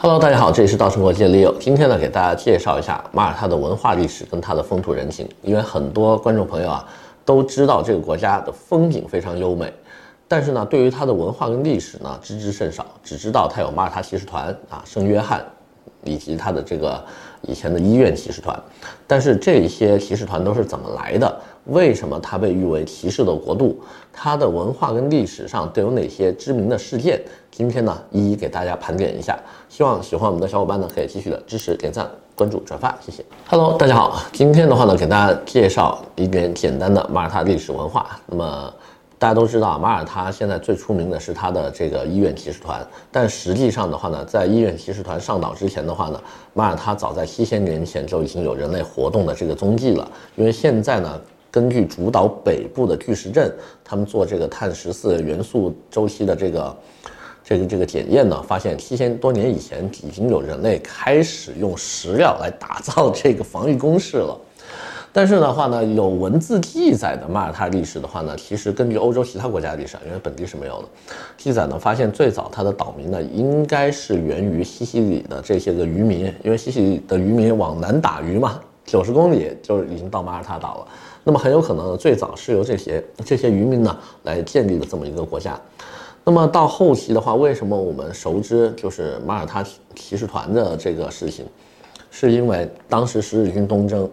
Hello，大家好，这里是稻盛国际的 Leo。今天呢，给大家介绍一下马耳他的文化历史跟它的风土人情。因为很多观众朋友啊都知道这个国家的风景非常优美，但是呢，对于它的文化跟历史呢知之甚少，只知道它有马耳他骑士团啊，圣约翰。以及他的这个以前的医院骑士团，但是这些骑士团都是怎么来的？为什么它被誉为骑士的国度？它的文化跟历史上都有哪些知名的事件？今天呢，一一给大家盘点一下。希望喜欢我们的小伙伴呢，可以继续的支持、点赞、关注、转发，谢谢。Hello，大家好，今天的话呢，给大家介绍一点简单的马耳他历史文化。那么。大家都知道，马耳他现在最出名的是他的这个医院骑士团。但实际上的话呢，在医院骑士团上岛之前的话呢，马耳他早在七千年前就已经有人类活动的这个踪迹了。因为现在呢，根据主岛北部的巨石阵，他们做这个碳十四元素周期的这个这个这个检验呢，发现七千多年以前已经有人类开始用石料来打造这个防御工事了。但是的话呢，有文字记载的马耳他历史的话呢，其实根据欧洲其他国家历史，因为本地是没有的记载呢，发现最早它的岛民呢，应该是源于西西里的这些个渔民，因为西西里的渔民往南打鱼嘛，九十公里就已经到马耳他岛了，那么很有可能最早是由这些这些渔民呢来建立的这么一个国家。那么到后期的话，为什么我们熟知就是马耳他骑士团的这个事情，是因为当时十字军东征。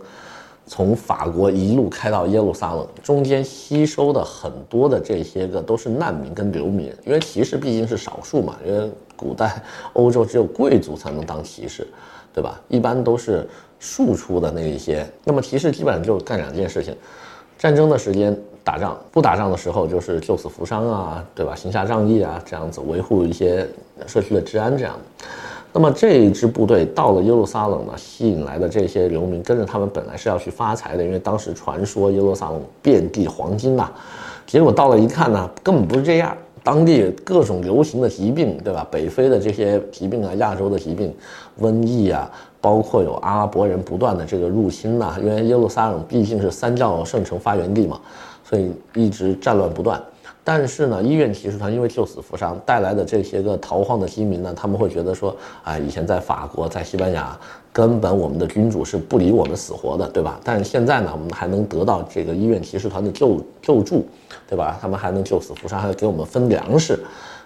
从法国一路开到耶路撒冷，中间吸收的很多的这些个都是难民跟流民，因为骑士毕竟是少数嘛，因为古代欧洲只有贵族才能当骑士，对吧？一般都是庶出的那一些。那么骑士基本上就干两件事情：战争的时间打仗，不打仗的时候就是救死扶伤啊，对吧？行侠仗义啊，这样子维护一些社区的治安，这样。那么这一支部队到了耶路撒冷呢，吸引来的这些流民跟着他们本来是要去发财的，因为当时传说耶路撒冷遍地黄金呐，结果到了一看呢，根本不是这样，当地各种流行的疾病，对吧？北非的这些疾病啊，亚洲的疾病，瘟疫啊，包括有阿拉伯人不断的这个入侵呐，因为耶路撒冷毕竟是三教圣城发源地嘛，所以一直战乱不断。但是呢，医院骑士团因为救死扶伤带来的这些个逃荒的饥民呢，他们会觉得说，啊，以前在法国、在西班牙，根本我们的君主是不理我们死活的，对吧？但是现在呢，我们还能得到这个医院骑士团的救救助，对吧？他们还能救死扶伤，还给我们分粮食，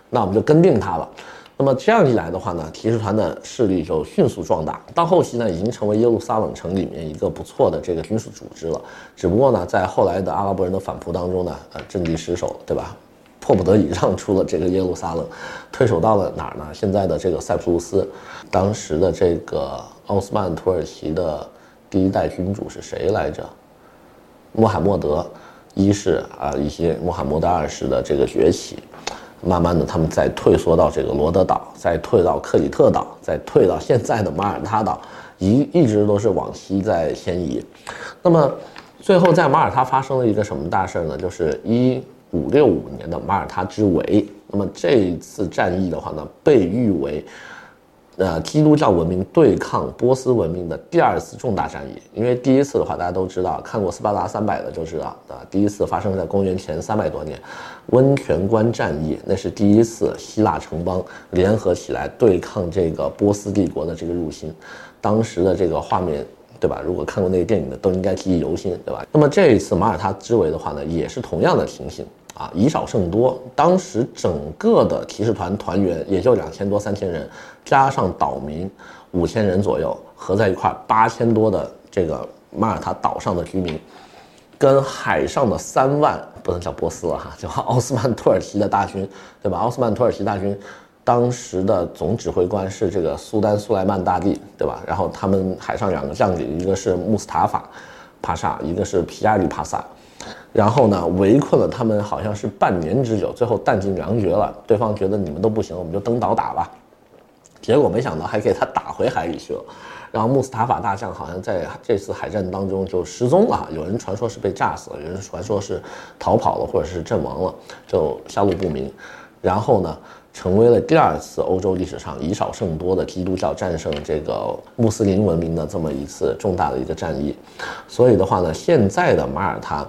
那我们就跟定他了。那么这样一来的话呢，骑士团的势力就迅速壮大，到后期呢，已经成为耶路撒冷城里面一个不错的这个军事组织了。只不过呢，在后来的阿拉伯人的反扑当中呢，呃，阵地失守，对吧？迫不得已让出了这个耶路撒冷，退守到了哪儿呢？现在的这个塞浦路斯。当时的这个奥斯曼土耳其的第一代君主是谁来着？穆罕默德一世啊，以及穆罕默德二世的这个崛起。慢慢的，他们再退缩到这个罗德岛，再退到克里特岛，再退到现在的马耳他岛，一一直都是往西在迁移。那么，最后在马耳他发生了一个什么大事呢？就是一五六五年的马耳他之围。那么这一次战役的话呢，被誉为。呃，基督教文明对抗波斯文明的第二次重大战役，因为第一次的话，大家都知道，看过《斯巴达三百》的就知道，第一次发生在公元前三百多年，温泉关战役，那是第一次希腊城邦联合起来对抗这个波斯帝国的这个入侵，当时的这个画面，对吧？如果看过那个电影的，都应该记忆犹新，对吧？那么这一次马耳他之围的话呢，也是同样的情形。啊，以少胜多，当时整个的骑士团团员也就两千多三千人，加上岛民五千人左右，合在一块八千多的这个马耳他岛上的居民，跟海上的三万不能叫波斯了哈，叫奥斯曼土耳其的大军，对吧？奥斯曼土耳其大军当时的总指挥官是这个苏丹苏莱曼大帝，对吧？然后他们海上两个将领，一个是穆斯塔法帕萨，一个是皮亚里帕萨。然后呢，围困了他们，好像是半年之久，最后弹尽粮绝了。对方觉得你们都不行，我们就登岛打吧。结果没想到还给他打回海里去了。然后穆斯塔法大将好像在这次海战当中就失踪了，有人传说是被炸死了，有人传说是逃跑了，或者是阵亡了，就下落不明。然后呢，成为了第二次欧洲历史上以少胜多的基督教战胜这个穆斯林文明的这么一次重大的一个战役。所以的话呢，现在的马耳他。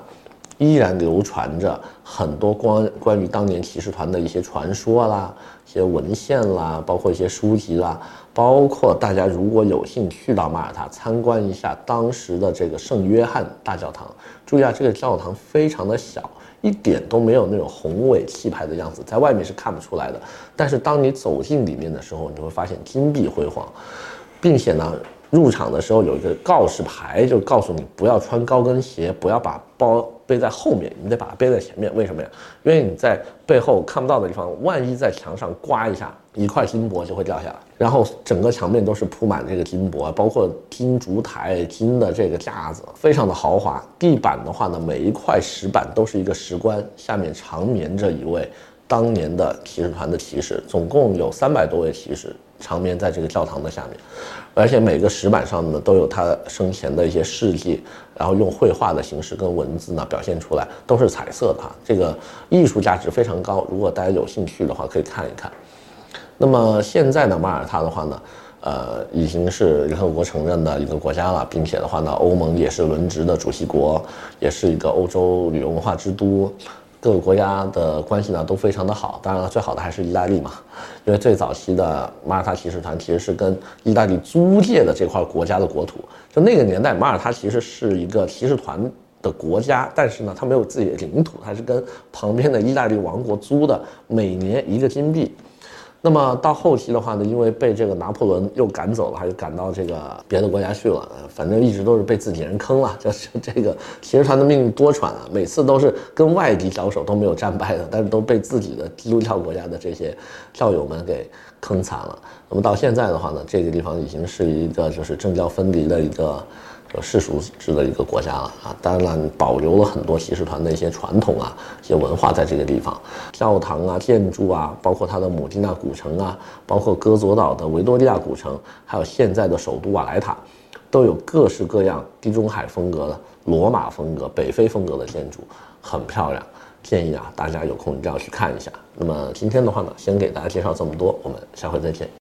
依然流传着很多关关于当年骑士团的一些传说啦、一些文献啦，包括一些书籍啦，包括大家如果有幸去到马耳他参观一下当时的这个圣约翰大教堂，注意啊，这个教堂非常的小，一点都没有那种宏伟气派的样子，在外面是看不出来的。但是当你走进里面的时候，你会发现金碧辉煌，并且呢，入场的时候有一个告示牌，就告诉你不要穿高跟鞋，不要把包背在后面，你得把它背在前面。为什么呀？因为你在背后看不到的地方，万一在墙上刮一下，一块金箔就会掉下来。然后整个墙面都是铺满这个金箔，包括金烛台、金的这个架子，非常的豪华。地板的话呢，每一块石板都是一个石棺，下面长眠着一位当年的骑士团的骑士，总共有三百多位骑士长眠在这个教堂的下面，而且每个石板上呢都有他生前的一些事迹。然后用绘画的形式跟文字呢表现出来，都是彩色的哈，这个艺术价值非常高。如果大家有兴趣的话，可以看一看。那么现在呢，马耳他的话呢，呃，已经是联合国承认的一个国家了，并且的话呢，欧盟也是轮值的主席国，也是一个欧洲旅游文化之都。各个国家的关系呢都非常的好，当然了，最好的还是意大利嘛，因为最早期的马耳他骑士团其实是跟意大利租借的这块国家的国土，就那个年代，马耳他其实是一个骑士团的国家，但是呢，它没有自己的领土，它是跟旁边的意大利王国租的，每年一个金币。那么到后期的话呢，因为被这个拿破仑又赶走了，还是赶到这个别的国家去了，反正一直都是被自己人坑了。就是这个骑士团的命运多舛啊，每次都是跟外敌交手都没有战败的，但是都被自己的基督教国家的这些教友们给坑惨了。那么到现在的话呢，这个地方已经是一个就是政教分离的一个。世俗制的一个国家了啊，当然保留了很多骑士团的一些传统啊，一些文化在这个地方，教堂啊、建筑啊，包括它的姆蒂纳古城啊，包括戈佐岛的维多利亚古城，还有现在的首都瓦莱塔，都有各式各样地中海风格的、罗马风格、北非风格的建筑，很漂亮。建议啊，大家有空一定要去看一下。那么今天的话呢，先给大家介绍这么多，我们下回再见。